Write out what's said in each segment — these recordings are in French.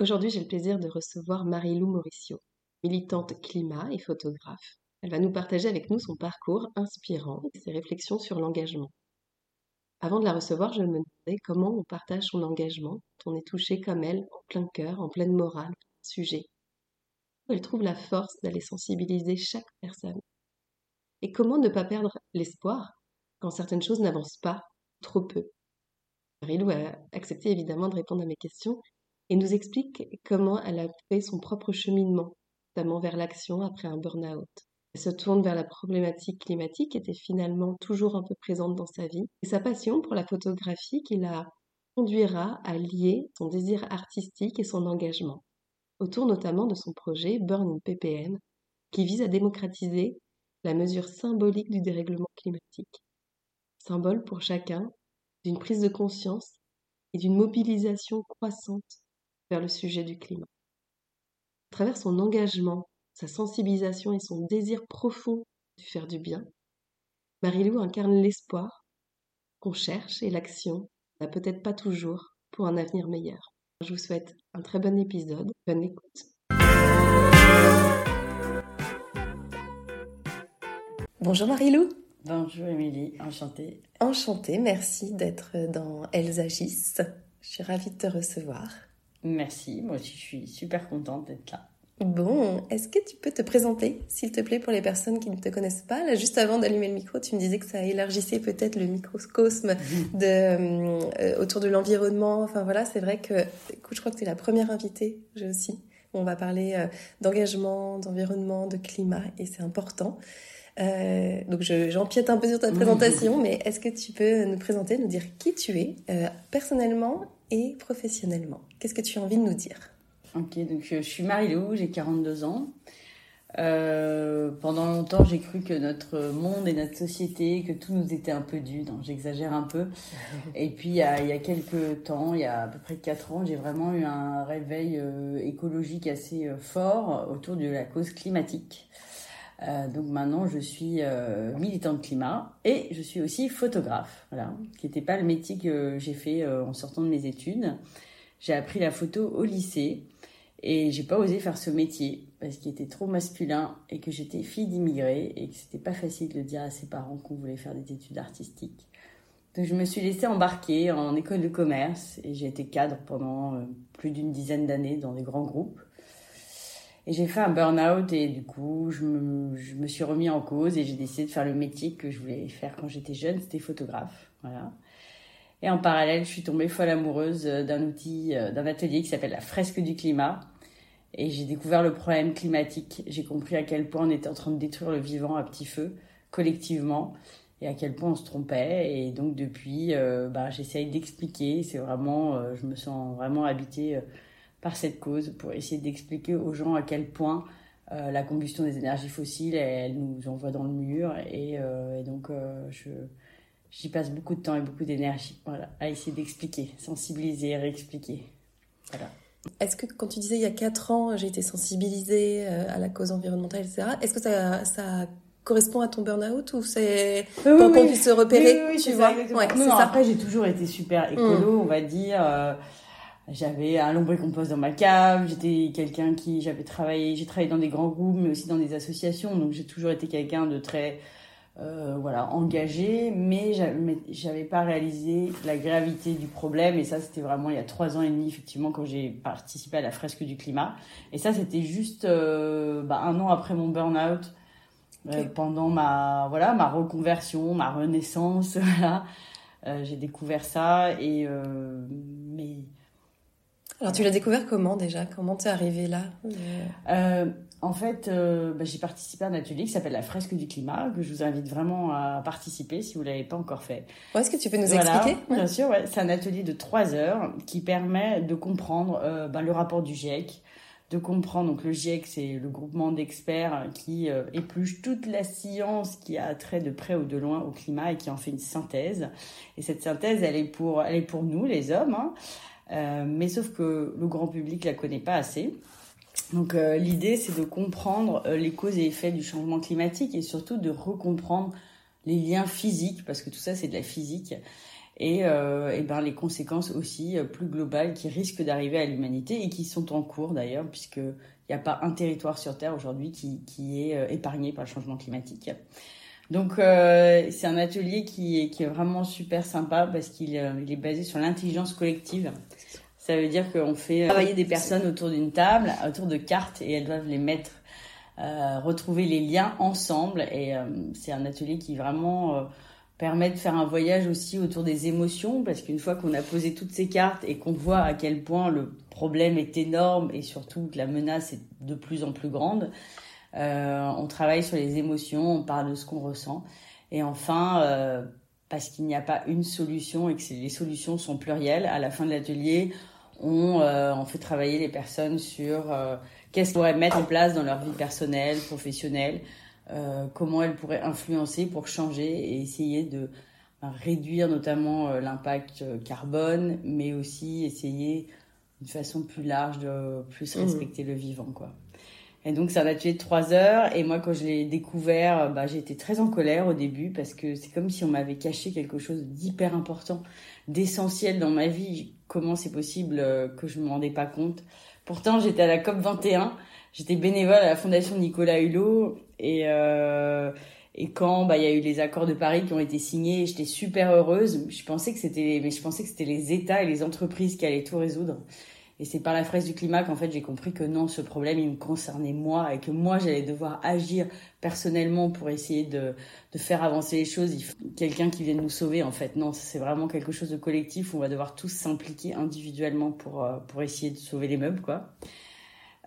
Aujourd'hui, j'ai le plaisir de recevoir Marie-Lou Mauricio, militante climat et photographe. Elle va nous partager avec nous son parcours inspirant et ses réflexions sur l'engagement. Avant de la recevoir, je me demandais comment on partage son engagement quand on est touché comme elle, en plein cœur, en pleine morale, sujet. Elle trouve la force d'aller sensibiliser chaque personne. Et comment ne pas perdre l'espoir quand certaines choses n'avancent pas, trop peu? Marilou a accepté évidemment de répondre à mes questions et nous explique comment elle a fait son propre cheminement, notamment vers l'action après un burn-out. Elle se tourne vers la problématique climatique, était finalement toujours un peu présente dans sa vie. Et sa passion pour la photographie qui la conduira à lier son désir artistique et son engagement, autour notamment de son projet Burn in PPM, qui vise à démocratiser la mesure symbolique du dérèglement climatique. Symbole pour chacun d'une prise de conscience et d'une mobilisation croissante vers le sujet du climat. À travers son engagement sa sensibilisation et son désir profond de faire du bien, Marilou incarne l'espoir qu'on cherche et l'action n'a peut-être pas toujours pour un avenir meilleur. Je vous souhaite un très bon épisode, bonne écoute. Bonjour Marilou. Bonjour Émilie, enchantée. Enchantée, merci d'être dans Elles agissent. Je suis ravie de te recevoir. Merci, moi aussi je suis super contente d'être là. Bon, est-ce que tu peux te présenter, s'il te plaît, pour les personnes qui ne te connaissent pas? Là, juste avant d'allumer le micro, tu me disais que ça élargissait peut-être le microcosme de, euh, autour de l'environnement. Enfin voilà, c'est vrai que, écoute, je crois que tu es la première invitée, j'ai aussi. On va parler euh, d'engagement, d'environnement, de climat, et c'est important. Euh, donc j'empiète un peu sur ta présentation, mais est-ce que tu peux nous présenter, nous dire qui tu es, personnellement et professionnellement? Qu'est-ce que tu as envie de nous dire? Ok, donc je suis Marie-Lou, j'ai 42 ans. Euh, pendant longtemps, j'ai cru que notre monde et notre société, que tout nous était un peu dû. Non, j'exagère un peu. Et puis, il y, a, il y a quelques temps, il y a à peu près 4 ans, j'ai vraiment eu un réveil euh, écologique assez euh, fort autour de la cause climatique. Euh, donc maintenant, je suis euh, militante climat et je suis aussi photographe, voilà, qui n'était pas le métier que j'ai fait en sortant de mes études. J'ai appris la photo au lycée et j'ai pas osé faire ce métier parce qu'il était trop masculin et que j'étais fille d'immigrés et que c'était pas facile de dire à ses parents qu'on voulait faire des études artistiques. Donc je me suis laissée embarquer en école de commerce et j'ai été cadre pendant euh, plus d'une dizaine d'années dans des grands groupes. Et j'ai fait un burn-out et du coup je me, je me suis remis en cause et j'ai décidé de faire le métier que je voulais faire quand j'étais jeune, c'était photographe. Voilà. Et en parallèle, je suis tombée folle amoureuse d'un outil, euh, d'un atelier qui s'appelle la fresque du climat, et j'ai découvert le problème climatique. J'ai compris à quel point on était en train de détruire le vivant à petit feu, collectivement, et à quel point on se trompait. Et donc depuis, euh, bah, j'essaye d'expliquer. C'est vraiment, euh, je me sens vraiment habitée euh, par cette cause pour essayer d'expliquer aux gens à quel point la combustion des énergies fossiles, elle, nous envoie dans le mur. Et, et donc, je, j'y passe beaucoup de temps et beaucoup d'énergie voilà, à essayer d'expliquer, sensibiliser, réexpliquer. Voilà. Est-ce que quand tu disais il y a 4 ans, j'ai été sensibilisée euh, à la cause environnementale, etc., est-ce que ça, ça correspond à ton burn-out ou c'est pour qu'on puisse se repérer Oui, oui, tu vois ouais, Après, j'ai toujours été super écolo, mm. on va dire. Euh, j'avais un lombricompost dans ma cave, j'étais quelqu'un qui, j'avais travaillé, j'ai travaillé dans des grands groupes, mais aussi dans des associations, donc j'ai toujours été quelqu'un de très euh, voilà, engagé, mais j'avais pas réalisé la gravité du problème. Et ça, c'était vraiment il y a trois ans et demi, effectivement, quand j'ai participé à la fresque du climat. Et ça, c'était juste euh, bah, un an après mon burn-out, euh, pendant ma voilà ma reconversion, ma renaissance. Voilà, j'ai découvert ça. Et mais alors tu l'as découvert comment déjà? Comment t'es arrivé là? En fait, euh, bah, j'ai participé à un atelier qui s'appelle la fresque du climat, que je vous invite vraiment à participer si vous ne l'avez pas encore fait. Est-ce que tu peux nous expliquer? Bien sûr, ouais. c'est un atelier de trois heures qui permet de comprendre euh, bah, le rapport du GIEC, de comprendre, donc le GIEC c'est le groupement d'experts qui euh, épluche toute la science qui a trait de près ou de loin au climat et qui en fait une synthèse. Et cette synthèse, elle est pour, elle est pour nous, les hommes, hein. Mais sauf que le grand public la connaît pas assez. Donc euh, l'idée, c'est de comprendre euh, les causes et effets du changement climatique et surtout de recomprendre les liens physiques, parce que tout ça, c'est de la physique, et, euh, et ben, les conséquences aussi plus globales qui risquent d'arriver à l'humanité et qui sont en cours d'ailleurs, puisqu'il n'y a pas un territoire sur Terre aujourd'hui qui, qui est épargné par le changement climatique. Donc c'est un atelier qui est, qui est vraiment super sympa parce qu'il il est basé sur l'intelligence collective. Ça veut dire qu'on fait euh, travailler des personnes autour d'une table, autour de cartes, et elles doivent les mettre, euh, retrouver les liens ensemble. Et euh, c'est un atelier qui vraiment permet de faire un voyage aussi autour des émotions, parce qu'une fois qu'on a posé toutes ces cartes et qu'on voit à quel point le problème est énorme et surtout que la menace est de plus en plus grande, on travaille sur les émotions, on parle de ce qu'on ressent. Et enfin, parce qu'il n'y a pas une solution et que les solutions sont plurielles, à la fin de l'atelier, euh, on, fait travailler les personnes sur euh, qu'est-ce qu'elles pourraient mettre en place dans leur vie personnelle, professionnelle, euh, comment elles pourraient influencer pour changer et essayer de ben, réduire notamment l'impact carbone, mais aussi essayer d'une façon plus large de plus mmh. respecter le vivant, quoi. Et donc un atelier de trois heures. Et moi, quand je l'ai découvert, bah, j'ai été très en colère au début parce que c'est comme si on m'avait caché quelque chose d'hyper important, d'essentiel dans ma vie comment c'est possible euh, que je me rendais pas compte? Pourtant, j'étais à la COP 21, j'étais bénévole à la Fondation Nicolas Hulot et euh, et quand bah il y a eu les accords de Paris qui ont été signés, j'étais super heureuse. Je pensais que c'était mais je pensais que c'était les États et les entreprises qui allaient tout résoudre. Et c'est par la fraise du climat qu'en fait j'ai compris que non, ce problème il me concernait moi et que moi j'allais devoir agir personnellement pour essayer de, de faire avancer les choses. Quelqu'un qui vienne nous sauver en fait. Non, c'est vraiment quelque chose de collectif. On va devoir tous s'impliquer individuellement pour euh, pour essayer de sauver les meubles quoi.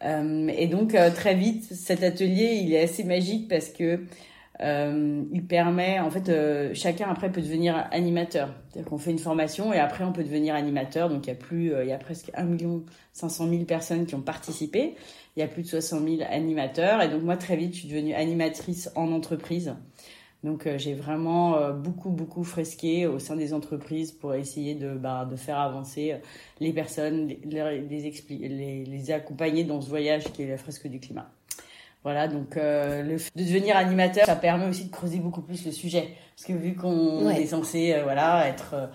Euh, et donc euh, très vite cet atelier il est assez magique parce que euh, il permet, en fait, euh, chacun après peut devenir animateur. C'est-à-dire qu'on fait une formation et après on peut devenir animateur. Donc il y a plus, euh, il y a presque 1 million 500 000 personnes qui ont participé. Il y a plus de 60 000 animateurs. Et donc moi très vite, je suis devenue animatrice en entreprise. Donc j'ai vraiment beaucoup beaucoup fresqué au sein des entreprises pour essayer de bah, de faire avancer les personnes, les, les, les, les accompagner dans ce voyage qui est la fresque du climat. Voilà, donc euh, le de devenir animateur, ça permet aussi de creuser beaucoup plus le sujet. Parce que vu qu'on est censé euh, voilà, être euh,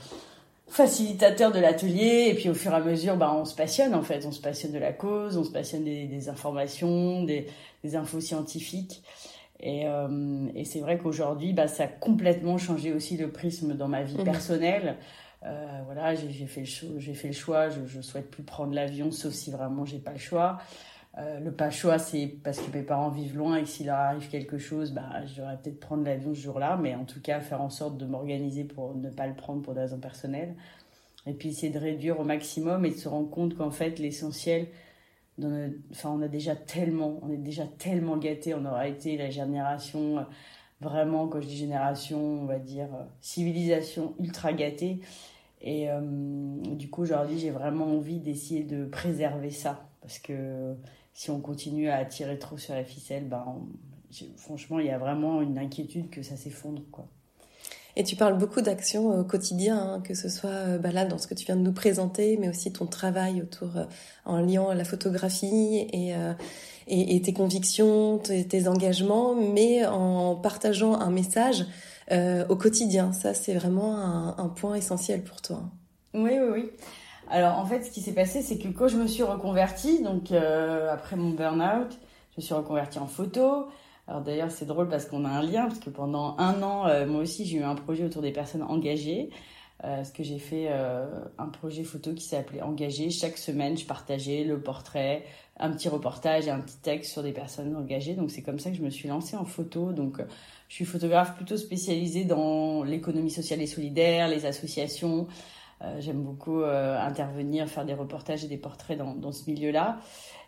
facilitateur de l'atelier, et puis au fur et à mesure, bah, on se passionne en fait. On se passionne de la cause, on se passionne des, des informations, des, des, infos scientifiques. Et, et c'est vrai qu'aujourd'hui, bah, ça a complètement changé aussi le prisme dans ma vie mmh. personnelle. voilà, j'ai fait, le fait le choix, je, je souhaite plus prendre l'avion, sauf si vraiment j'ai pas le choix. Euh, le pas choix, c'est parce que mes parents vivent loin et que s'il leur arrive quelque chose, bah, j'aurais peut-être prendre l'avion ce jour-là, mais en tout cas, faire en sorte de m'organiser pour ne pas le prendre pour des raisons personnelles. Et puis essayer de réduire au maximum et de se rendre compte qu'en fait, l'essentiel, enfin, on a déjà tellement, on est déjà tellement gâté, on aura été la génération, euh, vraiment, quand je dis génération, on va dire euh, civilisation ultra gâtée. Et du coup, aujourd'hui, j'ai vraiment envie d'essayer de préserver ça. Parce que si on continue à tirer trop sur la ficelle, ben, franchement, il y a vraiment une inquiétude que ça s'effondre. quoi. Et tu parles beaucoup d'actions au quotidien, hein, que ce soit euh, bah là dans ce que tu viens de nous présenter, mais aussi ton travail autour, euh, en liant la photographie et, euh, et, tes convictions, tes, engagements, mais en partageant un message au quotidien. Ça, c'est vraiment un, un, point essentiel pour toi. Oui, oui, oui. Alors en fait, ce qui s'est passé, c'est que quand je me suis reconvertie, donc euh, après mon burn-out, je me suis reconvertie en photo. Alors d'ailleurs, c'est drôle parce qu'on a un lien, parce que pendant un an, euh, moi aussi, j'ai eu un projet autour des personnes engagées. Euh, parce que j'ai fait un projet photo qui s'appelait Engagé. Chaque semaine, je partageais le portrait, un petit reportage et un petit texte sur des personnes engagées. Donc c'est comme ça que je me suis lancée en photo. Donc je suis photographe plutôt spécialisée dans l'économie sociale et solidaire, les associations, J'aime beaucoup intervenir, faire des reportages et des portraits dans, ce milieu-là.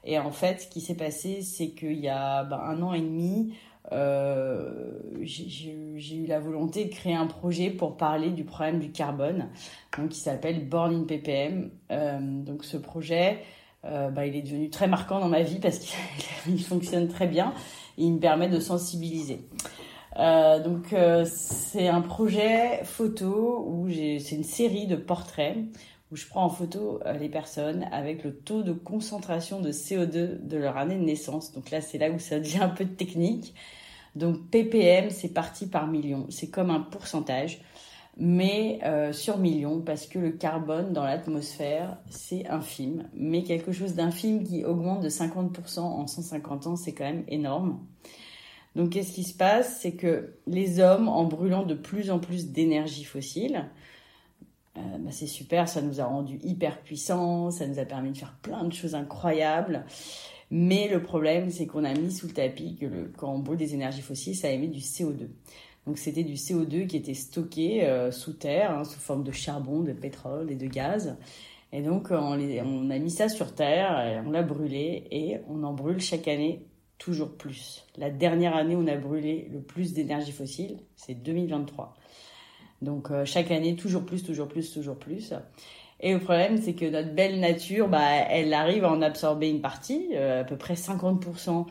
Et en fait, ce qui s'est passé, c'est qu'il y a ben, un an et demi, euh, j'ai eu la volonté de créer un projet pour parler du problème du carbone, donc qui s'appelle Born in ppm. Euh, donc ce projet, euh, bah, il est devenu très marquant dans ma vie parce qu'il fonctionne très bien et il me permet de sensibiliser. Euh, donc euh, c'est un projet photo où c'est une série de portraits où je prends en photo euh, les personnes avec le taux de concentration de CO2 de leur année de naissance. Donc là, c'est là où ça devient un peu technique. Donc ppm, c'est parti par million. C'est comme un pourcentage, mais sur million, parce que le carbone dans l'atmosphère, c'est infime. Mais quelque chose d'infime qui augmente de 50% en 150 ans, c'est quand même énorme. Donc qu'est-ce qui se passe? C'est que les hommes, en brûlant de plus en plus d'énergie fossile, euh, bah, c'est super, ça nous a rendu hyper puissants, ça nous a permis de faire plein de choses incroyables. Mais le problème, c'est qu'on a mis sous le tapis que le, quand on brûle des énergies fossiles, ça émet du CO2. Donc c'était du CO2 qui était stocké euh, sous terre, hein, sous forme de charbon, de pétrole et de gaz. Et donc on, on a mis ça sur terre, on l'a brûlé et on en brûle chaque année toujours plus. La dernière année où on a brûlé le plus d'énergie fossile, c'est 2023. Donc euh, chaque année, toujours plus, toujours plus, toujours plus. Et le problème, c'est que notre belle nature, bah, elle arrive à en absorber une partie, euh, à peu près 50%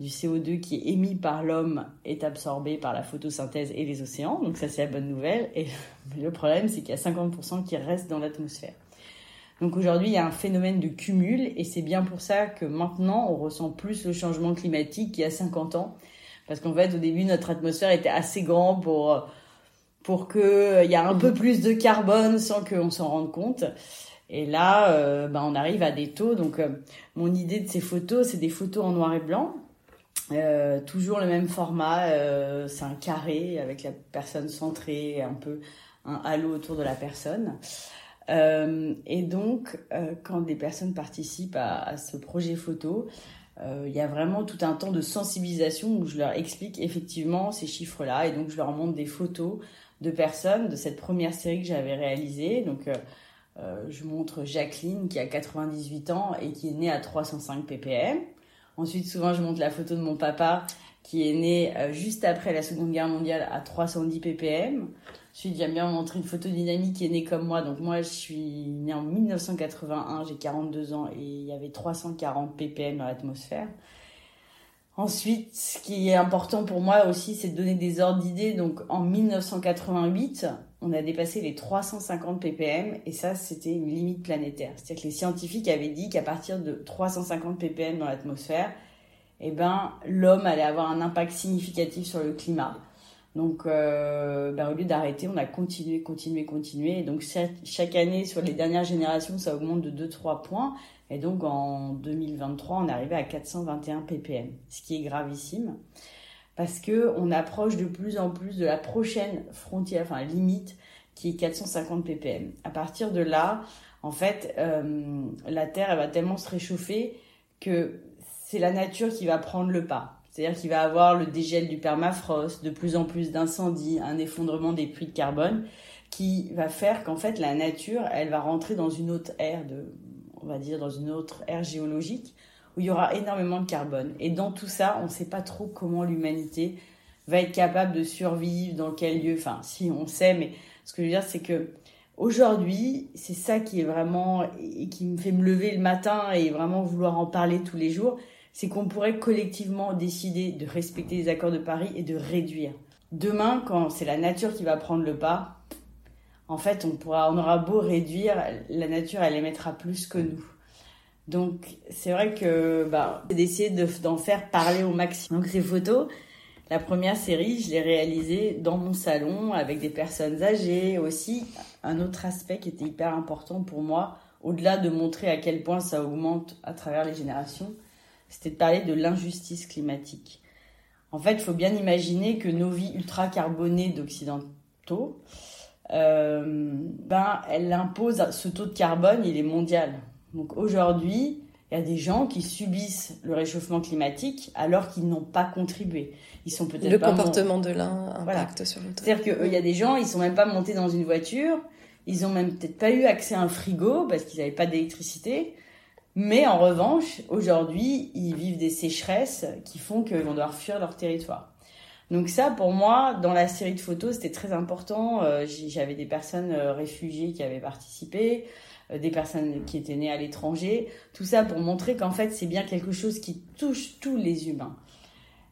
du CO2 qui est émis par l'homme est absorbé par la photosynthèse et les océans. Donc ça, c'est la bonne nouvelle. Et le problème, c'est qu'il y a 50% qui restent dans l'atmosphère. Donc aujourd'hui, il y a un phénomène de cumul et c'est bien pour ça que maintenant, on ressent plus le changement climatique qu'il y a 50 ans. Parce qu'en fait, au début, notre atmosphère était assez grande pour pour qu'il euh, y a un peu plus de carbone sans qu'on s'en rende compte. Et là, euh, bah, on arrive à des taux. Donc, euh, mon idée de ces photos, c'est des photos en noir et blanc. toujours le même format, c'est un carré avec la personne centrée, un peu un halo autour de la personne. Et donc, quand des personnes participent à, ce projet photo, il y a vraiment tout un temps de sensibilisation où je leur explique effectivement ces chiffres-là et donc je leur montre des photos de personnes de cette première série que j'avais réalisée. Donc, euh, euh, je montre Jacqueline qui a 98 ans et qui est née à 305 ppm. Ensuite, souvent, je montre la photo de mon papa qui est né euh, juste après la Seconde Guerre mondiale à 310 ppm. Ensuite, j'aime bien montrer une photo d'une qui est née comme moi. Donc moi, je suis née en 1981, j'ai 42 ans et il y avait 340 ppm dans l'atmosphère. Ensuite, ce qui est important pour moi aussi, c'est de donner des ordres d'idées. Donc, en 1988, on a dépassé les 350 ppm et ça, c'était une limite planétaire. C'est-à-dire que les scientifiques avaient dit qu'à partir de 350 ppm dans l'atmosphère, eh ben, l'homme allait avoir un impact significatif sur le climat. Donc, euh, ben, au lieu d'arrêter, on a continué, continué, continué. donc, chaque année, sur les dernières générations, ça augmente de 2-3 points. Et donc en 2023, on est arrivé à 421 ppm, ce qui est gravissime parce que on approche de plus en plus de la prochaine frontière, enfin limite, qui est 450 ppm. À partir de là, en fait, euh, la Terre elle va tellement se réchauffer que c'est la nature qui va prendre le pas. C'est-à-dire qu'il va avoir le dégel du permafrost, de plus en plus d'incendies, un effondrement des puits de carbone, qui va faire qu'en fait la nature, elle va rentrer dans une autre ère de on va dire, dans une autre ère géologique où il y aura énormément de carbone. Et dans tout ça, on ne sait pas trop comment l'humanité va être capable de survivre, dans quel lieu. Enfin, si on sait, mais ce que je veux dire, c'est que aujourd'hui, c'est ça qui est vraiment et qui me fait me lever le matin et vraiment vouloir en parler tous les jours, c'est qu'on pourrait collectivement décider de respecter les accords de Paris et de réduire. Demain, quand c'est la nature qui va prendre le pas, en fait, on pourra, on aura beau réduire, la nature, elle émettra plus que nous. Donc, c'est vrai que, bah, d'essayer d'en faire parler au maximum. Donc, ces photos, la première série, je l'ai réalisée dans mon salon avec des personnes âgées aussi. Un autre aspect qui était hyper important pour moi, au-delà de montrer à quel point ça augmente à travers les générations, c'était de parler de l'injustice climatique. En fait, il faut bien imaginer que nos vies ultra carbonées d'occidentaux, euh, ben, elle impose ce taux de carbone, il est mondial. Donc aujourd'hui, il y a des gens qui subissent le réchauffement climatique alors qu'ils n'ont pas contribué. Ils sont peut-être le comportement de l'un impacte sur l'autre. C'est-à-dire qu'il y a des gens, ils sont même pas montés dans une voiture, Ils ont même peut-être pas eu accès à un frigo parce qu'ils n'avaient pas d'électricité. Mais en revanche, aujourd'hui, ils vivent des sécheresses qui font qu'ils vont devoir fuir leur territoire. Donc ça, pour moi, dans la série de photos, c'était très important. Euh, j'avais des personnes euh, réfugiées qui avaient participé, euh, des personnes qui étaient nées à l'étranger. Tout ça pour montrer qu'en fait, c'est bien quelque chose qui touche tous les humains.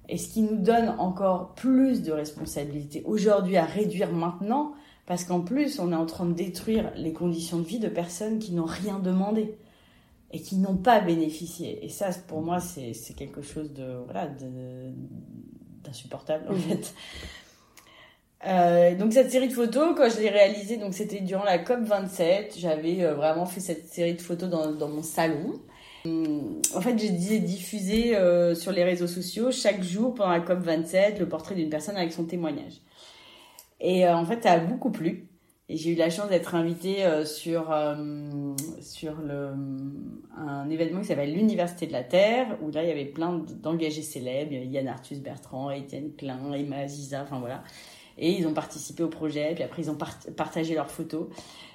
Et ce qui nous donne encore plus de responsabilité aujourd'hui à réduire maintenant, parce qu'en plus, on est en train de détruire les conditions de vie de personnes qui n'ont rien demandé et qui n'ont pas bénéficié. Et ça, pour moi, c'est quelque chose de voilà d'insupportable en mmh. fait. Euh, donc cette série de photos, quand je l'ai réalisée, donc c'était durant la COP 27. J'avais euh, vraiment fait cette série de photos dans, dans mon salon. En fait, j'ai diffusé euh, sur les réseaux sociaux chaque jour pendant la COP 27 le portrait d'une personne avec son témoignage. Et en fait, ça a beaucoup plu. Et j'ai eu la chance d'être invitée euh, sur, euh, sur le, un événement qui s'appelle l'Université de la Terre, où là, il y avait plein d'engagés célèbres. Yann Arthus Bertrand, Étienne Klein, Emma Aziza, enfin voilà. Et ils ont participé au projet, puis après, ils ont partagé leurs photos.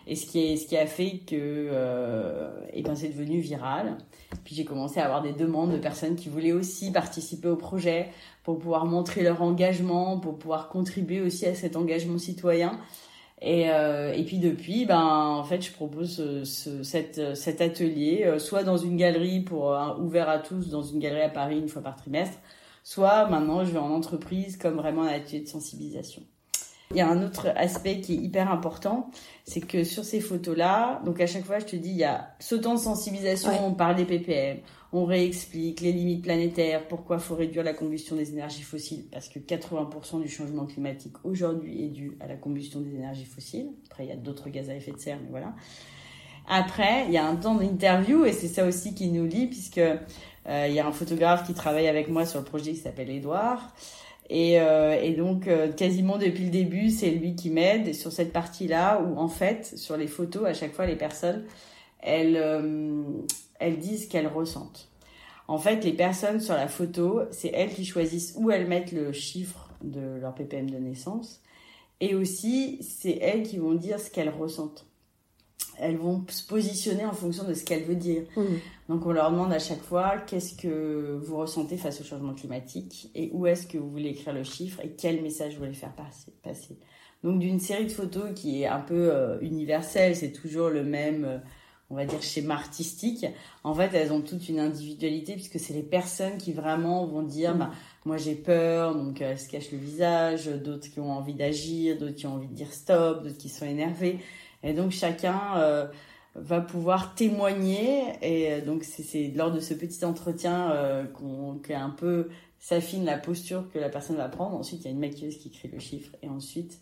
Et ce qui, est, ce qui a fait que euh, et ben, c'est devenu viral. Puis j'ai commencé à avoir des demandes de personnes qui voulaient aussi participer au projet pour pouvoir montrer leur engagement, pour pouvoir contribuer aussi à cet engagement citoyen. Et, euh, et puis depuis, ben en fait, je propose euh, ce, cette, euh, cet atelier, euh, soit dans une galerie pour ouvert à tous, dans une galerie à Paris une fois par trimestre, soit maintenant je vais en entreprise comme vraiment un atelier de sensibilisation. Il y a un autre aspect qui est hyper important, c'est que sur ces photos-là, donc à chaque fois je te dis, il y a ce temps de sensibilisation, on parle des ppm, on réexplique les limites planétaires, pourquoi faut réduire la combustion des énergies fossiles, parce que 80% du changement climatique aujourd'hui est dû à la combustion des énergies fossiles. Après, il y a d'autres gaz à effet de serre, mais voilà. Après, il y a un temps d'interview, et c'est ça aussi qui nous lie, puisque euh, il y a un photographe qui travaille avec moi sur le projet qui s'appelle Edouard. Et, euh, donc, euh, quasiment depuis le début, c'est lui qui m'aide sur cette partie-là, où en fait, sur les photos, à chaque fois, les personnes, elles, elles disent ce qu'elles ressentent. En fait, les personnes sur la photo, c'est elles qui choisissent où elles mettent le chiffre de leur ppm de naissance. Et aussi, c'est elles qui vont dire ce qu'elles ressentent. Elles vont se positionner en fonction de ce qu'elles veulent dire. Mmh. Donc on leur demande à chaque fois qu'est-ce que vous ressentez face au changement climatique et où est-ce que vous voulez écrire le chiffre et quel message vous voulez faire passer. Donc d'une série de photos qui est un peu euh, universelle, c'est toujours le même euh, on va dire schéma artistique, en fait, elles ont toute une individualité puisque c'est les personnes qui vraiment vont dire, mm. bah, moi j'ai peur, donc elles se cachent le visage, d'autres qui ont envie d'agir, d'autres qui ont envie de dire stop, d'autres qui sont énervés. Et donc chacun euh, va pouvoir témoigner. Et euh, donc c'est lors de ce petit entretien euh, qu'on un peu s'affine la posture que la personne va prendre. Ensuite, il y a une maquilleuse qui écrit le chiffre. Et ensuite,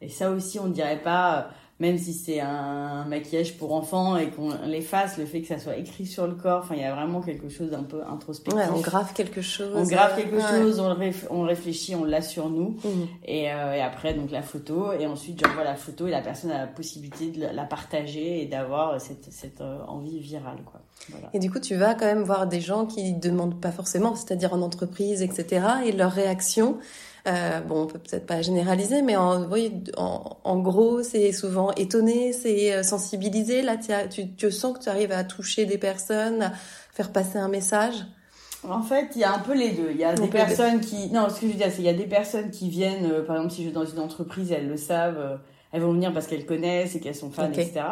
et ça aussi, on ne dirait pas même si c'est un maquillage pour enfants et qu'on l'efface, le fait que ça soit écrit sur le corps, enfin, il y a vraiment quelque chose d'un peu introspectif. Ouais, on grave quelque chose. On grave quelque chose, on, on, réfléchit, on l'a sur nous. Et, euh, et, après, donc la photo. Et ensuite, j'envoie la photo et la personne a la possibilité de la partager et d'avoir cette, cette euh, envie virale, quoi. Voilà. Et du coup, tu vas quand même voir des gens qui demandent pas forcément, c'est-à-dire en entreprise, etc. Et leur réaction, euh, bon, on peut peut-être pas généraliser, mais en, en, en gros, c'est souvent étonné, c'est euh, sensibilisé. Là, tu, tu sens que tu arrives à toucher des personnes, à faire passer un message. En fait, il y a un peu les deux. Il y a des personnes qui, non, ce que je veux dire, c'est il y a des personnes qui viennent, euh, par exemple, si je vais dans une entreprise, elles le savent, elles vont venir parce qu'elles connaissent et qu'elles sont fans, etc.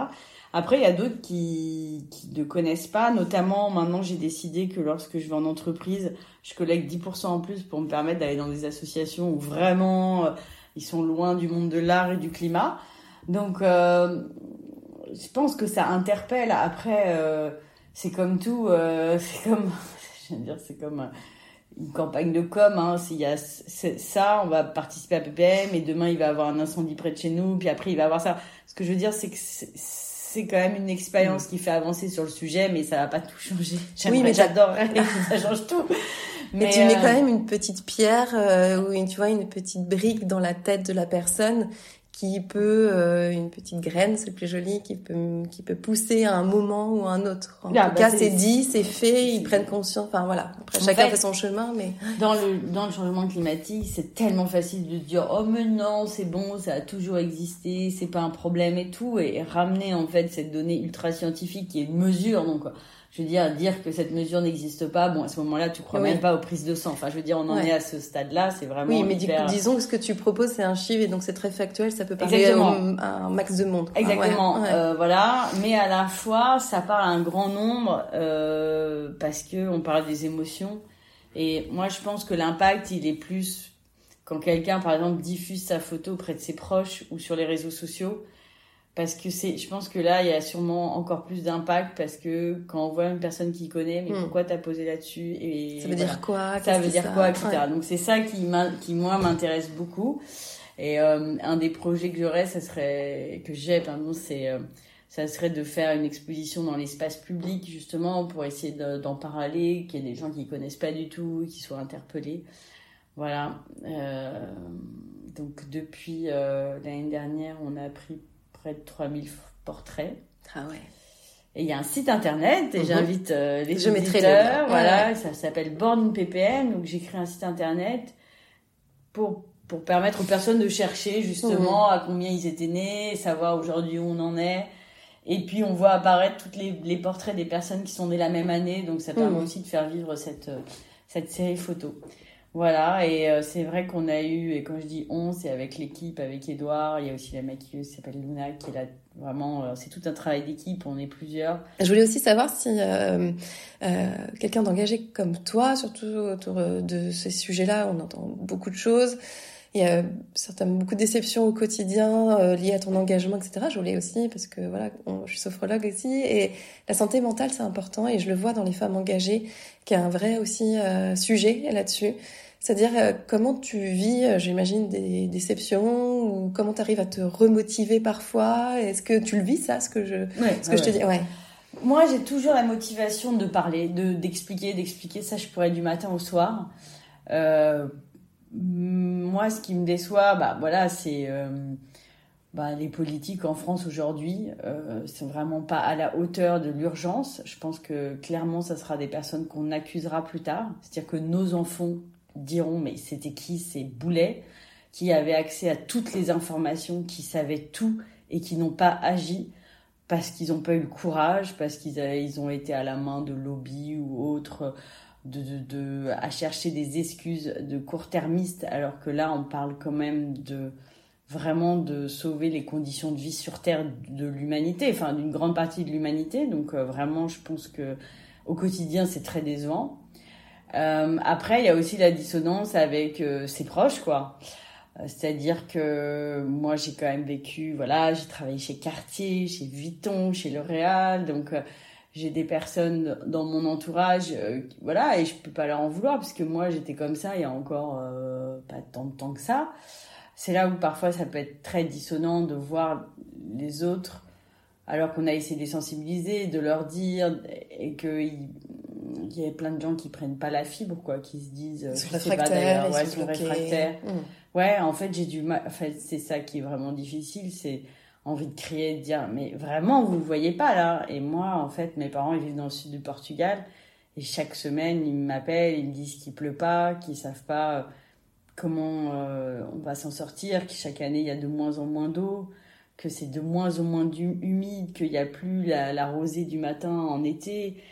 Après, il y a d'autres qui, qui ne connaissent pas. Notamment, maintenant, j'ai décidé que lorsque je vais en entreprise, je collecte 10% en plus pour me permettre d'aller dans des associations où vraiment euh, ils sont loin du monde de l'art et du climat. Donc, euh, je pense que ça interpelle. Après, euh, c'est comme tout. Euh, c'est comme, je dire, c'est comme une campagne de com. Hein. S'il y a ça, on va participer à PPM et demain il va avoir un incendie près de chez nous. Puis après, il va avoir ça. Ce que je veux dire, c'est que quand même une expérience mm. qui fait avancer sur le sujet, mais ça va pas tout changer. Oui, mais j'adorerais ça change tout. Mais, tu mets euh, quand même une petite pierre euh, ou une, tu vois, une petite brique dans la tête de la personne qui peut euh, une petite graine, c'est plus joli, qui peut qui peut pousser à un moment ou à un autre. En ah, tout bah, cas, c'est dit, c'est fait, ils prennent conscience. Enfin voilà. Après, chacun fait, son chemin, mais dans le dans le changement climatique, c'est tellement facile de dire oh mais non, c'est bon, ça a toujours existé, c'est pas un problème et tout, et ramener en fait cette donnée ultra scientifique qui est une mesure donc je veux dire, dire que cette mesure n'existe pas, bon, à ce moment-là, tu crois même pas aux prises de sang. Enfin, je veux dire, on en est à ce stade-là, c'est vraiment. Oui, mais disons que ce que tu proposes, c'est un chiffre et donc c'est très factuel, ça peut parler à un max de monde. Exactement, euh, voilà. Mais à la fois, ça parle à un grand nombre euh, parce que on parle des émotions. Et moi, je pense que l'impact, il est plus quand quelqu'un, par exemple, diffuse sa photo auprès de ses proches ou sur les réseaux sociaux parce que c'est je pense que là il y a sûrement encore plus d'impact parce que quand on voit une personne qui connaît mais pourquoi hmm. pourquoi t'as posé là-dessus et ça veut dire quoi? Ça veut dire quoi etc donc c'est ça qui qui moi m'intéresse beaucoup. Et euh, un des projets que j'aurais ça serait que j'ai pardon c'est euh, ça serait de faire une exposition dans l'espace public justement pour essayer d'en parler qu'il y ait des gens qui connaissent pas du tout qui soient interpellés. Voilà. Euh, donc depuis l'année dernière on a pris près de 3000 portraits. Ah ouais. Et il y a un site internet et mhm. j'invite euh, les Je auditeurs, voilà, ça s'appelle Born PPM, donc j'ai créé un site internet pour pour permettre aux personnes de chercher justement mhm. à combien ils étaient nés, savoir aujourd'hui où on en est. Et puis on voit apparaître toutes les, les portraits des personnes qui sont nées la même année, donc ça permet mhm. aussi de faire vivre cette cette série photo. Voilà, et euh, c'est vrai qu'on a eu, et quand je dis on, c'est avec l'équipe, avec Edouard, il y a aussi la maquilleuse qui s'appelle Luna, qui est là vraiment, euh, c'est tout un travail d'équipe, on est plusieurs. Je voulais aussi savoir si euh, euh quelqu'un d'engagé comme toi, surtout autour de ces sujets-là, on entend beaucoup de choses. Il y a certainement beaucoup de déceptions au quotidien euh, liées à ton engagement, etc. Je voulais aussi, parce que voilà, je suis sophrologue aussi, et la santé mentale, c'est important, et je le vois dans les femmes engagées, qui a un vrai aussi sujet là-dessus. C'est-à-dire euh, comment tu vis, euh, j'imagine, des déceptions ou comment tu arrives à te remotiver parfois? Est-ce que tu le vis ça, ce que je, ce que je te dis? Ouais. Moi, j'ai toujours la motivation de parler, de d'expliquer, d'expliquer. Ça, je pourrais du matin au soir. Euh, moi, ce qui me déçoit, bah voilà, c'est bah, les politiques en France aujourd'hui euh, sont vraiment pas à la hauteur de l'urgence. Je pense que clairement, ça sera des personnes qu'on accusera plus tard. C'est-à-dire que nos enfants diront mais c'était qui ces boulets qui avaient accès à toutes les informations, qui savaient tout et qui n'ont pas agi parce qu'ils n'ont pas eu le courage, parce qu'ils ils ont été à la main de lobby ou autres, de, de, de, à chercher des excuses de court-termistes, alors que là, on parle quand même de vraiment de sauver les conditions de vie sur Terre de l'humanité, enfin d'une grande partie de l'humanité. Donc euh, vraiment, je pense que au quotidien, c'est très décevant. Euh, après, il y a aussi la dissonance avec euh, ses proches, quoi. Euh, c'est-à-dire que moi, j'ai quand même vécu, voilà, j'ai travaillé chez Cartier, chez Vuitton, chez L'Oréal, donc j'ai des personnes dans mon entourage, voilà, et je peux pas leur en vouloir parce que moi, j'étais comme ça il y a encore pas tant de temps que ça. C'est là où parfois ça peut être très dissonant de voir les autres alors qu'on a essayé de les sensibiliser, de leur dire et qu'ils il y a plein de gens qui prennent pas la fibre, quoi, qui se disent, euh, je sais pas d'ailleurs, ouais, sont réfractaires. Mmh. Ouais, en fait, j'ai du mal, en fait, c'est ça qui est vraiment difficile, c'est envie de crier, de dire, mais vraiment, vous ne voyez pas là. Et moi, en fait, mes parents, ils vivent dans le sud du Portugal, et chaque semaine, ils m'appellent, ils me disent qu'il pleut pas, qu'ils savent pas euh, comment euh, on va s'en sortir, que chaque année, il y a de moins en moins d'eau, que c'est de moins en moins humide, qu'il n'y a plus la, la rosée du matin en été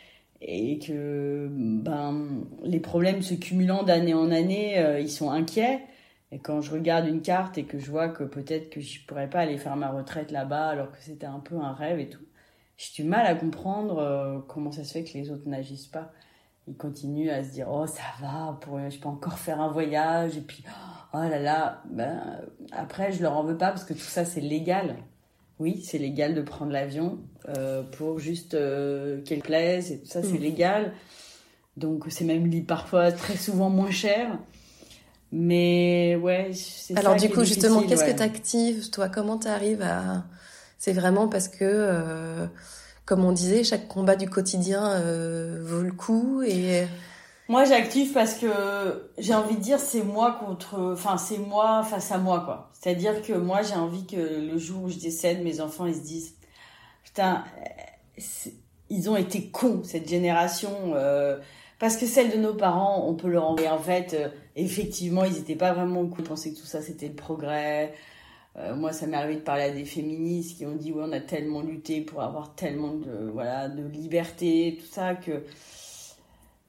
et que ben les problèmes se cumulant d'année en année, euh, ils sont inquiets. Et quand je regarde une carte et que je vois que peut-être que je pourrais pas aller faire ma retraite là-bas alors que c'était un peu un rêve et tout, j'ai du mal à comprendre euh, comment ça se fait que les autres n'agissent pas. Ils continuent à se dire oh ça va, pour, je peux encore faire un voyage et puis oh là là. Ben après je leur en veux pas parce que tout ça c'est légal oui, c'est légal de prendre l'avion euh, pour juste euh, qu'elle plaise et tout ça, c'est mm. légal. Donc c'est même parfois très souvent moins cher. Mais ouais, c'est Alors du coup, justement, qu'est-ce que tu actives toi? Comment tu arrives à C'est vraiment parce que euh, comme on disait, chaque combat du quotidien vaut le coup et Moi, j'active parce que j'ai envie de dire c'est moi contre, enfin c'est moi face à moi quoi. C'est-à-dire que moi j'ai envie que le jour où je décède, mes enfants ils se disent putain, ils ont été cons cette génération. Euh, parce que celle de nos parents, on peut leur envoyer en fait, euh, effectivement, ils n'étaient pas vraiment cool. Ils pensaient que tout ça c'était le progrès. Euh, moi, ça m'est arrivé de parler à des féministes qui ont dit ouais, on a tellement lutté pour avoir tellement de voilà de liberté, tout ça que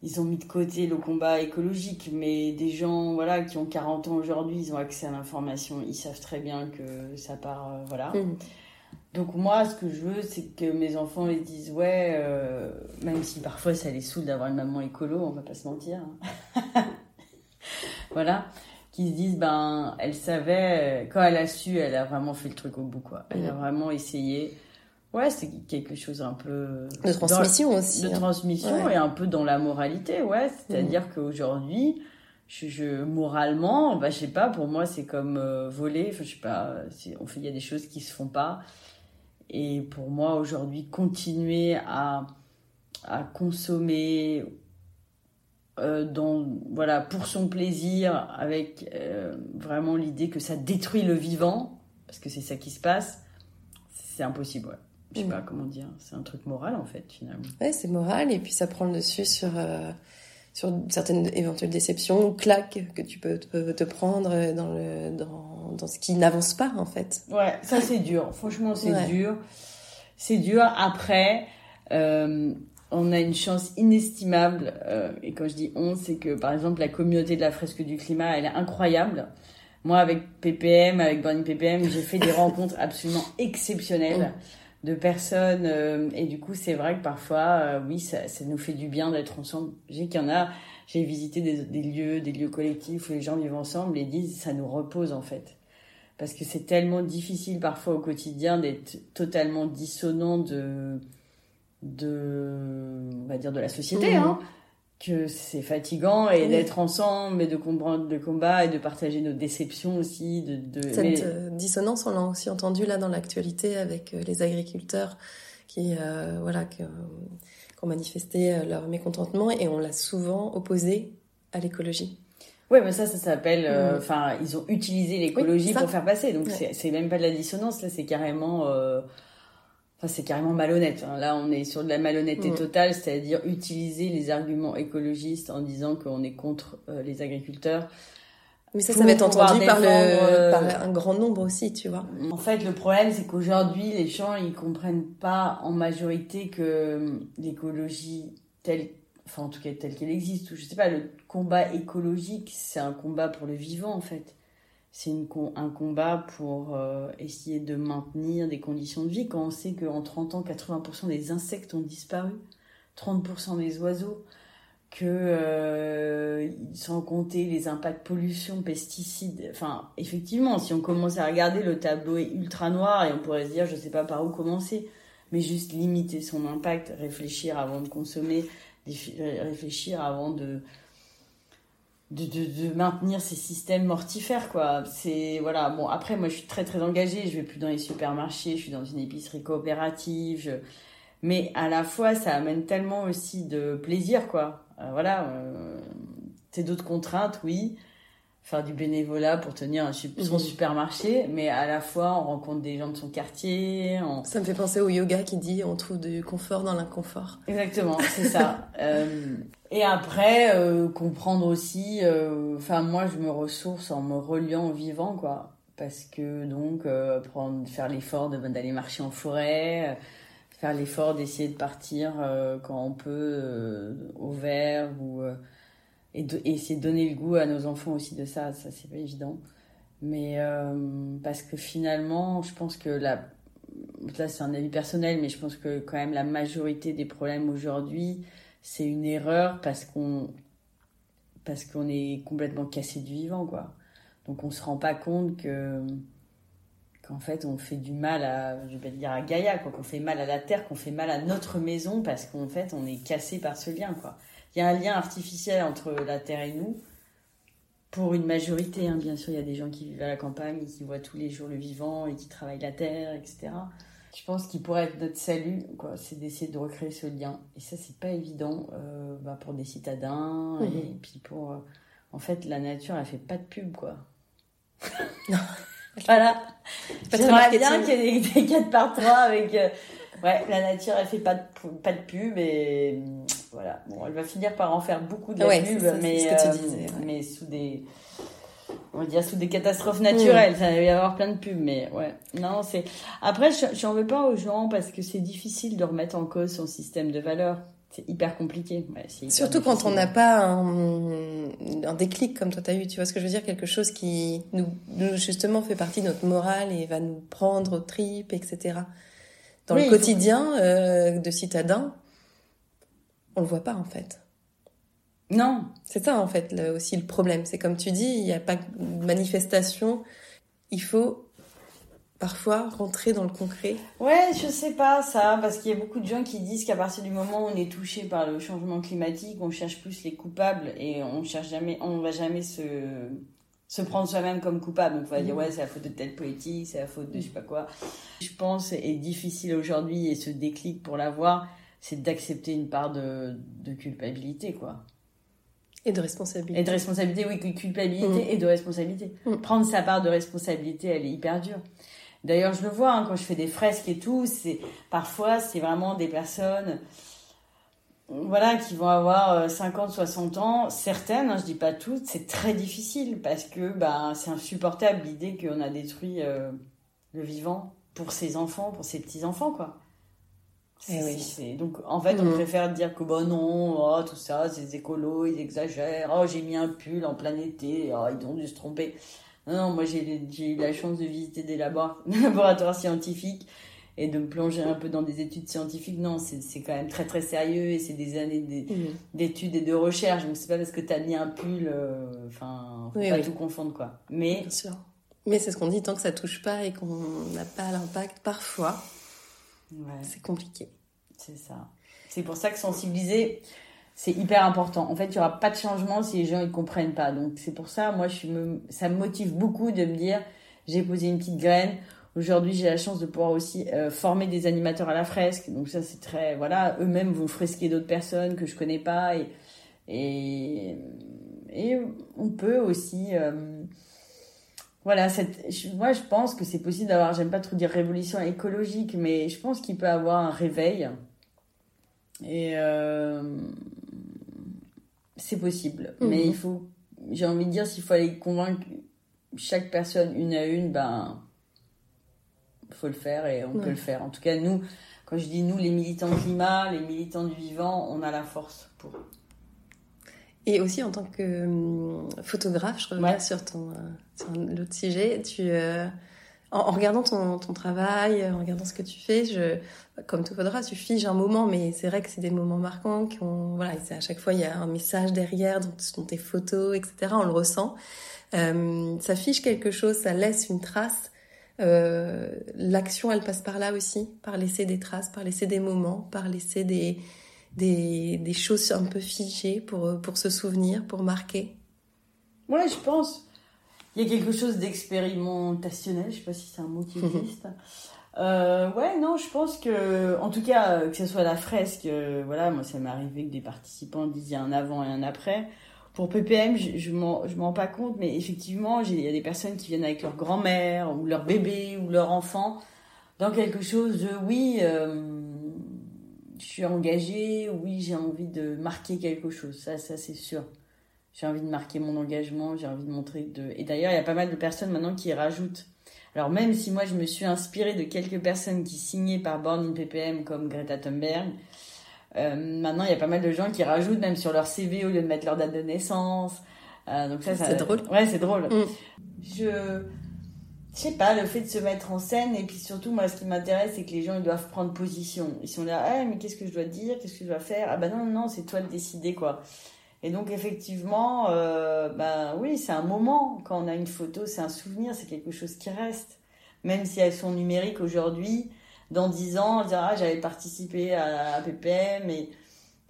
ils ont mis de côté le combat écologique, mais des gens voilà qui ont 40 ans aujourd'hui, ils ont accès à l'information, ils savent très bien que ça part euh, voilà. Mmh. Donc moi, ce que je veux, c'est que mes enfants ils disent ouais, euh, même si parfois ça les saoule d'avoir une maman écolo, on va pas se mentir. Hein. voilà, qu'ils se disent ben elle savait quand elle a su, elle a vraiment fait le truc au bout quoi. Elle a mmh. vraiment essayé. Ouais, c'est quelque chose un peu de transmission aussi. De hein. transmission et un peu dans la moralité, ouais. C'est-à-dire mmh. qu'aujourd'hui, je, je, moralement, bah je sais pas, pour moi c'est comme euh, voler. Enfin, je sais pas, on fait, il y a des choses qui se font pas. Et pour moi aujourd'hui, continuer à à consommer euh, dans voilà pour son plaisir, avec euh, vraiment l'idée que ça détruit le vivant, parce que c'est ça qui se passe, c'est impossible. Ouais je sais mm. pas comment dire, c'est un truc moral en fait finalement. Ouais, c'est moral et puis ça prend le dessus sur euh, sur certaines éventuelles déceptions ou claques que tu peux te, prendre dans le dans, dans ce qui n'avance pas en fait. Ouais, ça c'est dur. Franchement, c'est dur. C'est dur. Après, euh, on a une chance inestimable. Euh, et quand je dis on, c'est que par exemple la communauté de la fresque du climat, elle est incroyable. Moi, avec PPM, avec Burning PPM, j'ai fait des rencontres absolument exceptionnelles. Mm de personnes euh, et du coup c'est vrai que parfois euh, oui ça, ça, nous fait du bien d'être ensemble. J'ai qu'il y en a j'ai visité des, des, lieux des lieux collectifs où les gens vivent ensemble et disent ça nous repose en fait. Parce que c'est tellement difficile parfois au quotidien d'être totalement dissonant de de on va dire de la société mmh. hein que c'est fatigant et d'être ensemble et de comprendre le combat et de partager nos déceptions aussi. De, de... Cette euh, dissonance, on l'a aussi entendu là dans l'actualité avec euh, les agriculteurs qui, euh, voilà, qui, ont manifesté leur mécontentement et on l'a souvent opposé à l'écologie. Oui, mais ça, ça s'appelle. Mm. Enfin, ils ont utilisé l'écologie pour faire passer. Donc, c'est même pas de la dissonance, là, c'est carrément c'est carrément malhonnête. Hein. Là, on est sur de la malhonnêteté totale, c'est-à-dire utiliser les arguments écologistes en disant qu'on est contre euh, les agriculteurs. Mais ça, ça va être entendu par, le, euh, par un grand nombre aussi, tu vois. En fait, le problème, c'est qu'aujourd'hui, les gens, ils comprennent pas en majorité que euh, l'écologie telle, enfin, en tout cas, telle qu'elle existe, ou je sais pas, le combat écologique, c'est un combat pour le vivant, en fait c'est un combat pour euh, essayer de maintenir des conditions de vie quand on sait qu'en 30 ans, 80% des insectes ont disparu, 30% des oiseaux, que euh, sans compter les impacts pollution, pesticides. Enfin, effectivement, si on commence à regarder, le tableau est ultra noir et on pourrait se dire, je sais pas par où commencer, mais juste limiter son impact, réfléchir avant de consommer, réfléchir avant de de, de, de, maintenir ces systèmes mortifères quoi c'est voilà bon après moi je suis très très engagée je vais plus dans les supermarchés je suis dans une épicerie coopérative mais à la fois ça amène tellement aussi de plaisir quoi euh, voilà euh, c'est d'autres contraintes oui faire du bénévolat pour tenir un, son mhm. supermarché, mais à la fois on rencontre des gens de son quartier. Ça me fait penser au yoga qui dit on trouve du confort dans l'inconfort. Exactement, c'est ça. Euh, et après, euh, comprendre aussi, euh, enfin moi je me ressource en me reliant au vivant, quoi. Parce que donc, prendre, faire l'effort d'aller marcher en forêt, faire l'effort d'essayer de partir quand on peut au vert ou et, essayer de donner le goût à nos enfants aussi de ça, ça c'est pas évident. Mais euh, parce que finalement, je pense que la, là c'est un avis personnel, mais je pense que quand même la majorité des problèmes aujourd'hui, c'est une erreur parce qu'on parce qu'on est complètement cassé du vivant, quoi. Donc on se rend pas compte que qu'en fait on fait du mal à, je vais dire à Gaïa, quoi, qu'on fait mal à la terre, qu'on fait mal à notre maison parce qu'en fait on est cassé par ce lien, quoi il y a un lien artificiel entre la Terre et nous. Pour une majorité, hein, bien sûr, il y a des gens qui vivent à la campagne et qui voient tous les jours le vivant et qui travaillent la terre, etc. Je pense qu'il pourrait être notre salut, quoi. C'est d'essayer de recréer ce lien. Et ça, c'est pas évident euh, bah, pour des citadins. Mhm. Et puis pour. euh, en fait, la nature, elle fait pas de pub, quoi. Non. voilà. J'aimerais bien qu'il y ait des, des 4 par 3 avec. euh, ouais, la nature, elle fait pas de, pas de pub. Et voilà. Bon, elle va finir par en faire beaucoup de la Ouais, pub, c'est ça, c'est mais, ce que tu disais, ouais. mais sous des. On va dire sous des catastrophes naturelles. Ça, il va y avoir plein de pubs, mais ouais. Non, c'est. Après, je j'en veux pas aux gens parce que c'est difficile de remettre en cause son système de valeurs. C'est hyper compliqué. Ouais, c'est hyper Surtout quand on n'a pas un, un déclic comme toi t'as eu, tu vois ce que je veux dire, quelque chose qui nous, nous, justement fait partie de notre morale et va nous prendre aux tripes, etc. Dans Oui, le faut- quotidien euh, de citadin, on le voit pas en fait. Non, C'est ça en fait le- aussi le problème. C'est comme tu dis, il n'y a pas de manifestation. Il faut parfois rentrer dans le concret. Ouais, je sais pas ça, parce qu'il y a beaucoup de gens qui disent qu'à partir du moment où on est touché par le changement climatique, on cherche plus les coupables et on cherche jamais, on va jamais se se prendre soi-même comme coupable. Donc on va dire Mhm. ouais, c'est la faute de telle politique, c'est la faute de je sais pas quoi. Je pense est difficile aujourd'hui et ce déclic pour l'avoir, c'est d'accepter une part de de culpabilité quoi. Et de responsabilité. Et de responsabilité, oui, culpabilité Mm. et de responsabilité. Mm. Prendre sa part de responsabilité, elle est hyper dure. D'ailleurs, je le vois hein, quand je fais des fresques et tout, c'est parfois c'est vraiment des personnes voilà qui vont avoir euh, 50 60 ans, certaines, hein, je dis pas toutes, c'est très difficile parce que bah c'est insupportable l'idée qu'on a détruit euh, le vivant pour ses enfants, pour ses petits-enfants quoi. Eh C'est- oui. Donc en fait, on Mhm. préfère dire que bah non, oh, tout ça, c'est des écolos, ils exagèrent. Oh, j'ai mis un pull en plein été, oh, ils ont dû se tromper. Non, non, moi j'ai eu la chance de visiter des labor- laboratoires scientifiques et de me plonger un peu dans des études scientifiques. Non, c'est quand même très très sérieux et c'est des années Mhm. d'études et de recherche. Donc c'est pas parce que t'as mis un pull, euh, enfin, faut Oui, pas oui. tout confondre quoi. Mais Bien sûr. Mais c'est ce qu'on dit, tant que ça touche pas et qu'on n'a pas l'impact, parfois, ouais. c'est compliqué. C'est ça. C'est pour ça que sensibiliser, c'est hyper important. En fait, il y aura pas de changement si les gens ne comprennent pas. Donc c'est pour ça, moi, je suis me... ça me motive beaucoup de me dire, j'ai posé une petite graine. Aujourd'hui, j'ai la chance de pouvoir aussi euh, former des animateurs à la fresque. Donc ça, c'est très, voilà, eux-mêmes vont fresquer d'autres personnes que je connais pas et et et on peut aussi. euh, voilà, cette, moi je pense que c'est possible d'avoir, j'aime pas trop dire révolution écologique, mais je pense qu'il peut avoir un réveil. Et euh, c'est possible. Mhm. Mais il faut, j'ai envie de dire, s'il faut aller convaincre chaque personne une à une, ben, faut le faire et on Ouais. peut le faire. En tout cas, nous, quand je dis nous, les militants climat, les militants du vivant, on a la force pour. Et aussi en tant que hum, photographe, je reviens Ouais. sur ton euh, sur un autre sujet. Tu euh, en, en regardant ton, ton travail, en regardant ce que tu fais, je comme tout photographe, tu figes un moment, mais c'est vrai que c'est des moments marquants. Qui ont, voilà, c'est à chaque fois il y a un message derrière dans, dans tes photos, etc. On le ressent. Euh, ça fiche quelque chose, ça laisse une trace. Euh, L'action, elle passe par là aussi, par laisser des traces, par laisser des moments, par laisser des des, des choses un peu figées pour, pour se souvenir, pour marquer. Ouais, je pense. Il y a quelque chose d'expérimentationnel, je sais pas si c'est un mot qui existe. Euh, ouais, non, je pense que, en tout cas, euh, que ce soit la fresque, euh, voilà, moi ça m'est arrivé que des participants disaient un avant et un après. Pour PPM, je, je m'en je m'en rends pas compte, mais effectivement, il y a des personnes qui viennent avec leur grand-mère ou leur bébé ou leur enfant dans quelque chose de oui, euh, je suis engagée, oui, j'ai envie de marquer quelque chose. Ça, ça c'est sûr. J'ai envie de marquer mon engagement, j'ai envie de montrer de. Et d'ailleurs, il y a pas mal de personnes maintenant qui rajoutent. Alors même si moi je me suis inspirée de quelques personnes qui signaient par Born in PPM comme Greta Thunberg, euh, maintenant il y a pas mal de gens qui rajoutent même sur leur CV au lieu de mettre leur date de naissance. Euh, donc ça, ça C'est drôle. Ouais, c'est drôle. Mm. Je je sais pas, le fait de se mettre en scène, et puis surtout, moi, ce qui m'intéresse, c'est que les gens, ils doivent prendre position. Ils sont là, ah, mais qu'est-ce que je dois dire, qu'est-ce que je dois faire? Ah bah non, non, c'est toi de décider, quoi. Et donc, effectivement, bah oui, c'est un moment. Quand on a une photo, c'est un souvenir, c'est quelque chose qui reste. Même si elles sont numériques aujourd'hui, dans 10 ans, on dira, ah, j'avais participé à PPM et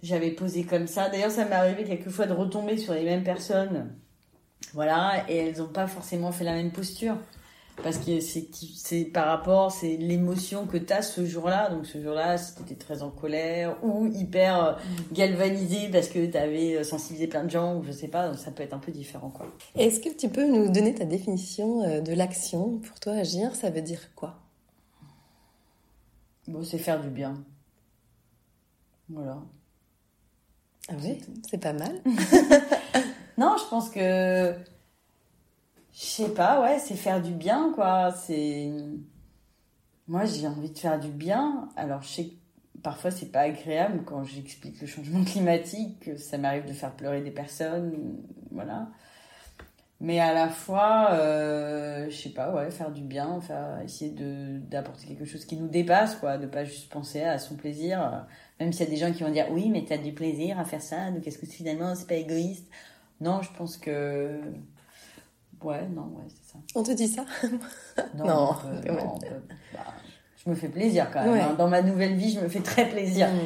j'avais posé comme ça. D'ailleurs, ça m'est arrivé quelquefois de retomber sur les mêmes personnes. Voilà, et elles n'ont pas forcément fait la même posture. Parce que c'est par rapport c'est l'émotion que tu as ce jour-là donc ce jour-là si tu étais très en colère ou hyper euh, mm. galvanisé parce que tu avais euh, sensibilisé plein de gens ou je sais pas donc ça peut être un peu différent quoi. Est-ce que tu peux nous donner ta définition euh, de l'action pour toi agir ça veut dire quoi? Bon, c'est faire du bien. Voilà. Ah oui, c'est pas mal. non, je pense que je sais pas, ouais, c'est faire du bien, quoi. C'est. Moi, j'ai envie de faire du bien. Alors, je sais que parfois, c'est pas agréable quand j'explique le changement climatique, que ça m'arrive de faire pleurer des personnes. Voilà. Mais à la fois, euh, je sais pas, ouais, faire du bien, faire, essayer d'apporter quelque chose qui nous dépasse, quoi. De pas juste penser à son plaisir. Même s'il y a des gens qui vont dire, oui, mais tu as du plaisir à faire ça, donc est-ce que finalement, c'est pas égoïste? Non, je pense que Ouais, non, ouais, c'est ça. On te dit ça Non, non, bah, je me fais plaisir quand même. Hein. Dans ma nouvelle vie, je me fais très plaisir. Mm.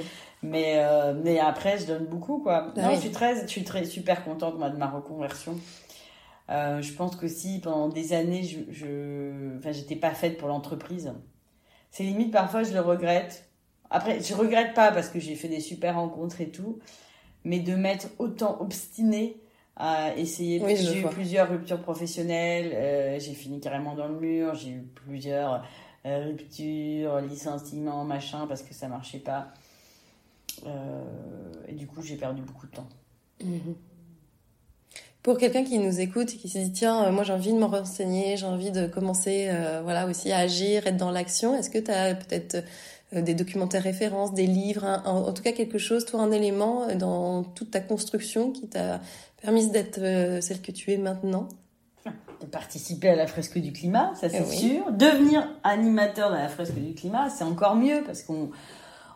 Mais, euh, mais après, je donne beaucoup, quoi. Bah non, je suis très, je suis très super contente, moi, de ma reconversion. Euh, je pense que si pendant des années, je, je... enfin, j'étais pas faite pour l'entreprise. C'est limite, parfois, je le regrette. Après, je regrette pas parce que j'ai fait des super rencontres et tout. Mais de m'être autant obstinée à essayer. j'ai eu plusieurs ruptures professionnelles. Euh, j'ai fini carrément dans le mur. J'ai eu plusieurs euh, ruptures, licenciements, machin, parce que ça marchait pas. Euh, et du coup, j'ai perdu beaucoup de temps. Mhm. Pour quelqu'un qui nous écoute et qui se dit tiens, moi j'ai envie de me renseigner, j'ai envie de commencer voilà aussi à agir, être dans l'action, est-ce que tu as peut-être des documentaires références, des livres, en, tout cas quelque chose, toi un élément dans toute ta construction qui t'a permise d'être euh, celle que tu es maintenant? De participer à la fresque du climat, ça c'est eh sûr. Devenir animateur dans la fresque du climat, c'est encore mieux parce qu'on,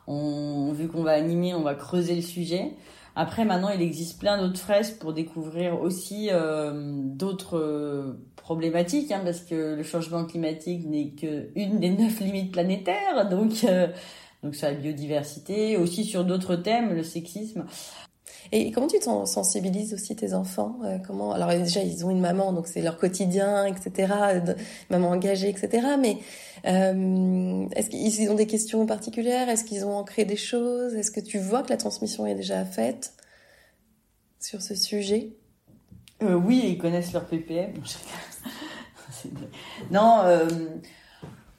on, vu qu'on va animer, on va creuser le sujet. Après, maintenant, il existe plein d'autres fresques pour découvrir aussi euh, d'autres euh, problématiques, hein, parce que le changement climatique n'est qu'une des neuf limites planétaires, donc donc sur la biodiversité, aussi sur d'autres thèmes, le sexisme. Et comment tu sensibilises aussi tes enfants euh, Comment Alors déjà, ils ont une maman, donc c'est leur quotidien, etc. maman engagée, etc. Mais euh, est-ce qu'ils ont des questions particulières? Est-ce qu'ils ont ancré des choses? Est-ce que tu vois que la transmission est déjà faite sur ce sujet? Euh, Oui, ils connaissent leur PPM. non.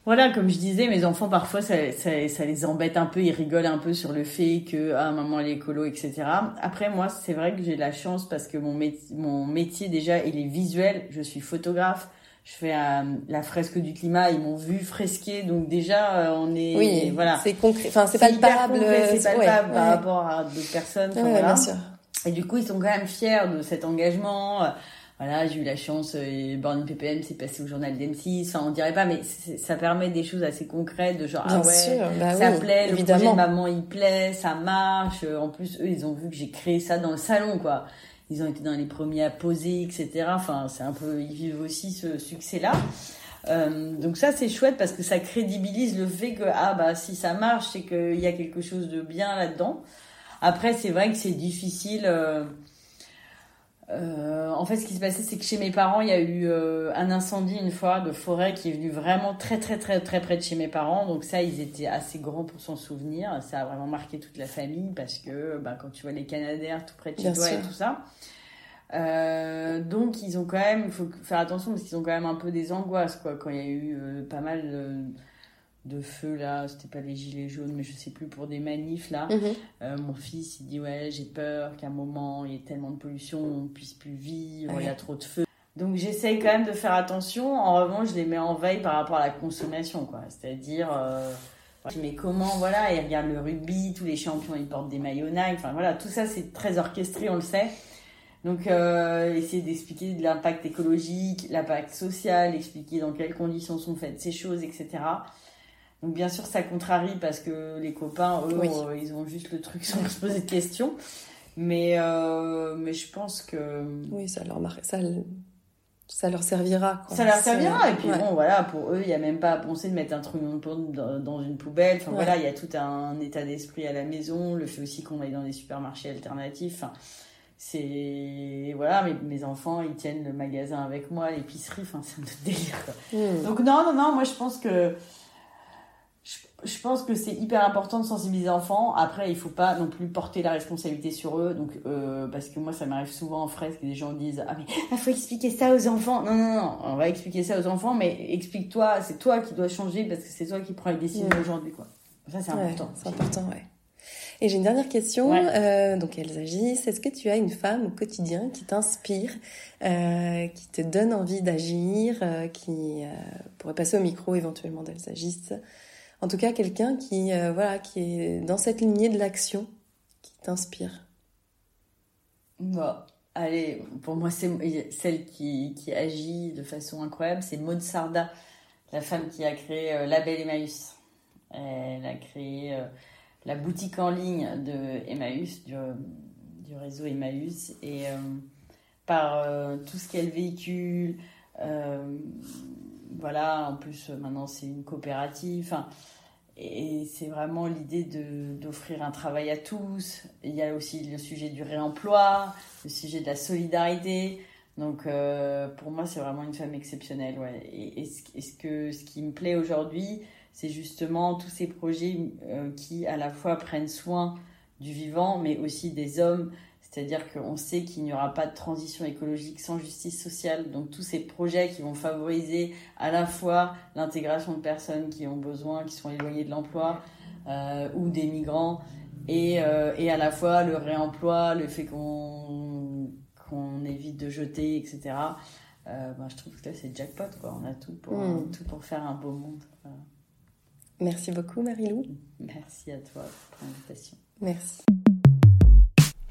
Euh, voilà, comme je disais, mes enfants parfois ça, ça, ça, les embête un peu, ils rigolent un peu sur le fait que ah maman elle est écolo, etc. Après moi c'est vrai que j'ai de la chance parce que mon métier, mon métier déjà il est visuel, je suis photographe, je fais euh, la fresque du climat, ils m'ont vu fresquer, donc déjà euh, on est oui, voilà. C'est concret, enfin c'est palpable, c'est palpable par rapport à d'autres personnes. voilà. bien sûr. Et du coup ils sont quand même fiers de cet engagement voilà, j'ai eu la chance, et Born PPM c'est passé au journal d'M6, enfin on dirait pas, mais ça permet des choses assez concrètes, de genre, ah ouais, bah ça plaît, le projet de maman il plaît, ça marche, en plus eux ils ont vu que j'ai créé ça dans le salon, quoi. Ils ont été dans les premiers à poser, etc. Enfin, c'est un peu, ils vivent aussi ce succès-là. Euh, donc ça c'est chouette parce que ça crédibilise le fait que ah bah si ça marche c'est qu'il y a quelque chose de bien là-dedans. Après c'est vrai que c'est difficile. Euh, euh, en fait, ce qui se passait, c'est que chez mes parents, il y a eu euh, un incendie une fois de forêt qui est venu vraiment très très très très près de chez mes parents. Donc ça, ils étaient assez grands pour s'en souvenir. Ça a vraiment marqué toute la famille parce que bah, quand tu vois les Canadaires tout près de chez toi et tout ça. Euh, donc ils ont quand même, il faut faire attention parce qu'ils ont quand même un peu des angoisses quoi. Quand il y a eu pas mal de feu là, c'était pas les gilets jaunes, mais je sais plus pour des manifs là. Mhm. Euh, mon fils il dit ouais j'ai peur qu'à un moment il y ait tellement de pollution on puisse plus vivre, il y a trop de feu. Donc j'essaye quand même de faire attention. En revanche je les mets en veille par rapport à la consommation quoi. C'est-à-dire euh, mais comment voilà ils regardent le rugby, tous les champions ils portent des maillots Nike, enfin voilà tout ça c'est très orchestré on le sait. Donc, euh, essayer d'expliquer l'impact écologique, l'impact social, expliquer dans quelles conditions sont faites ces choses, etc. Donc bien sûr, ça contrarie parce que les copains, eux, euh, ils ont juste le truc sans se poser de questions. Mais, euh, mais je pense que... Oui, ça leur, ça, ça leur servira. Ça leur servira. Et puis bon, voilà, pour eux, il n'y a même pas à penser de mettre un truc dans une poubelle. Enfin voilà, il y a tout un état d'esprit à la maison. Le fait aussi qu'on aille dans des supermarchés alternatifs. Enfin, c'est voilà mes, mes, enfants ils tiennent le magasin avec moi l'épicerie enfin c'est un délire Hmm. donc non non non moi je pense que je, pense que c'est hyper important de sensibiliser les enfants après il faut pas non plus porter la responsabilité sur eux donc euh, parce que moi ça m'arrive souvent en fresque que des gens disent ah mais il faut expliquer ça aux enfants non non non on va expliquer ça aux enfants mais explique-toi c'est toi qui dois changer parce que c'est toi qui prends les décisions aujourd'hui quoi ça c'est Ouais, important c'est important, ouais. Et j'ai une dernière question. Ouais. Euh, donc, elles agissent. Est-ce que tu as une femme au quotidien qui t'inspire, euh, qui te donne envie d'agir, euh, qui euh, pourrait passer au micro éventuellement d'elles agissent? En tout cas, quelqu'un qui, euh, voilà, qui est dans cette lignée de l'action, qui t'inspire. Bon, allez, pour moi, c'est celle qui, qui agit de façon incroyable, c'est Maud Sarda, la femme qui a créé euh, Label Emmaüs. Elle a créé euh, la boutique en ligne de Emmaüs, du, du réseau Emmaüs, et euh, par tout ce qu'elle véhicule, voilà, en plus euh, maintenant c'est une coopérative, et c'est vraiment l'idée d'offrir un travail à tous. Il y a aussi le sujet du réemploi, le sujet de la solidarité. Donc euh, pour moi, c'est vraiment une femme exceptionnelle. Ouais. Et, et ce, et ce que, ce qui me plaît aujourd'hui, c'est justement tous ces projets euh, qui à la fois prennent soin du vivant, mais aussi des hommes. C'est-à-dire qu'on sait qu'il n'y aura pas de transition écologique sans justice sociale. Donc tous ces projets qui vont favoriser à la fois l'intégration de personnes qui ont besoin, qui sont éloignées de l'emploi, euh, ou des migrants, et, euh, et à la fois le réemploi, le fait qu'on évite de jeter, etc. Euh, ben, je trouve que là c'est jackpot, quoi. On a tout pour, Mm. tout pour faire un beau monde. Voilà. Merci beaucoup, Marilou. Merci à toi pour l'invitation. Merci.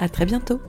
À très bientôt!